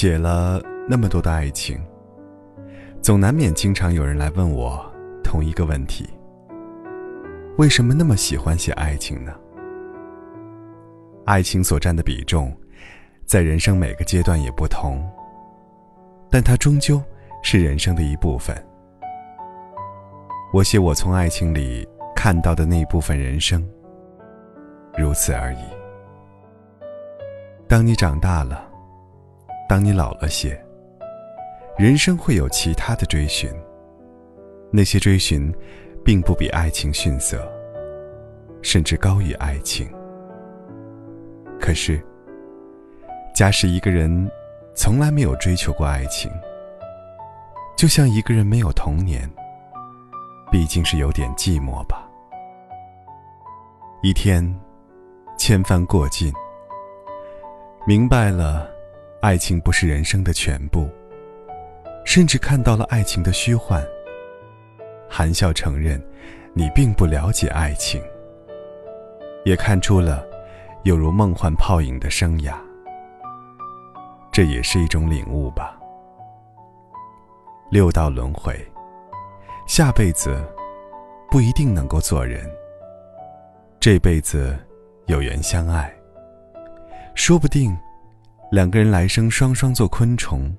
写了那么多的爱情，总难免经常有人来问我同一个问题：为什么那么喜欢写爱情呢？爱情所占的比重，在人生每个阶段也不同，但它终究是人生的一部分。我写我从爱情里看到的那一部分人生，如此而已。当你长大了，当你老了些，人生会有其他的追寻。那些追寻，并不比爱情逊色，甚至高于爱情。可是，假使一个人从来没有追求过爱情，就像一个人没有童年，毕竟是有点寂寞吧。一天，千帆过尽，明白了，爱情不是人生的全部，甚至看到了爱情的虚幻，含笑承认，你并不了解爱情，也看出了。有如梦幻泡影的生涯，这也是一种领悟吧。六道轮回，下辈子不一定能够做人。这辈子有缘相爱，说不定两个人来生双双做昆虫。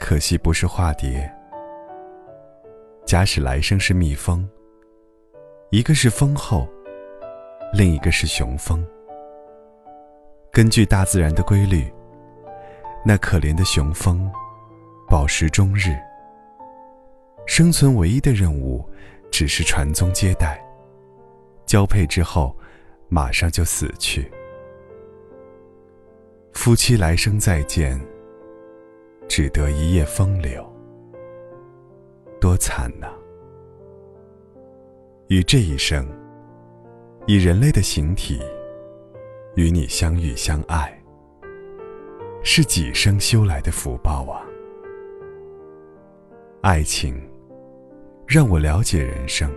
可惜不是化蝶。假使来生是蜜蜂，一个是蜂后。另一个是雄蜂。根据大自然的规律，那可怜的雄蜂饱食终日，生存唯一的任务只是传宗接代。交配之后，马上就死去。夫妻来生再见，只得一夜风流，多惨呐！与这一生。以人类的形体与你相遇相爱，是几生修来的福报啊！爱情让我了解人生，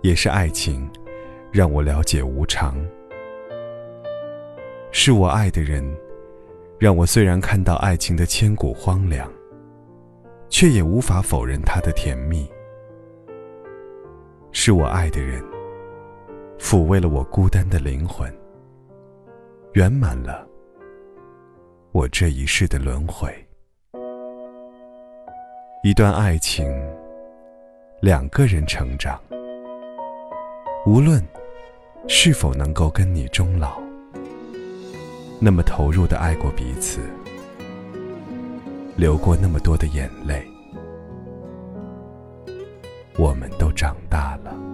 也是爱情让我了解无常。是我爱的人，让我虽然看到爱情的千古荒凉，却也无法否认它的甜蜜。是我爱的人。抚慰了我孤单的灵魂，圆满了我这一世的轮回。一段爱情，两个人成长，无论是否能够跟你终老，那么投入的爱过彼此，流过那么多的眼泪，我们都长大了。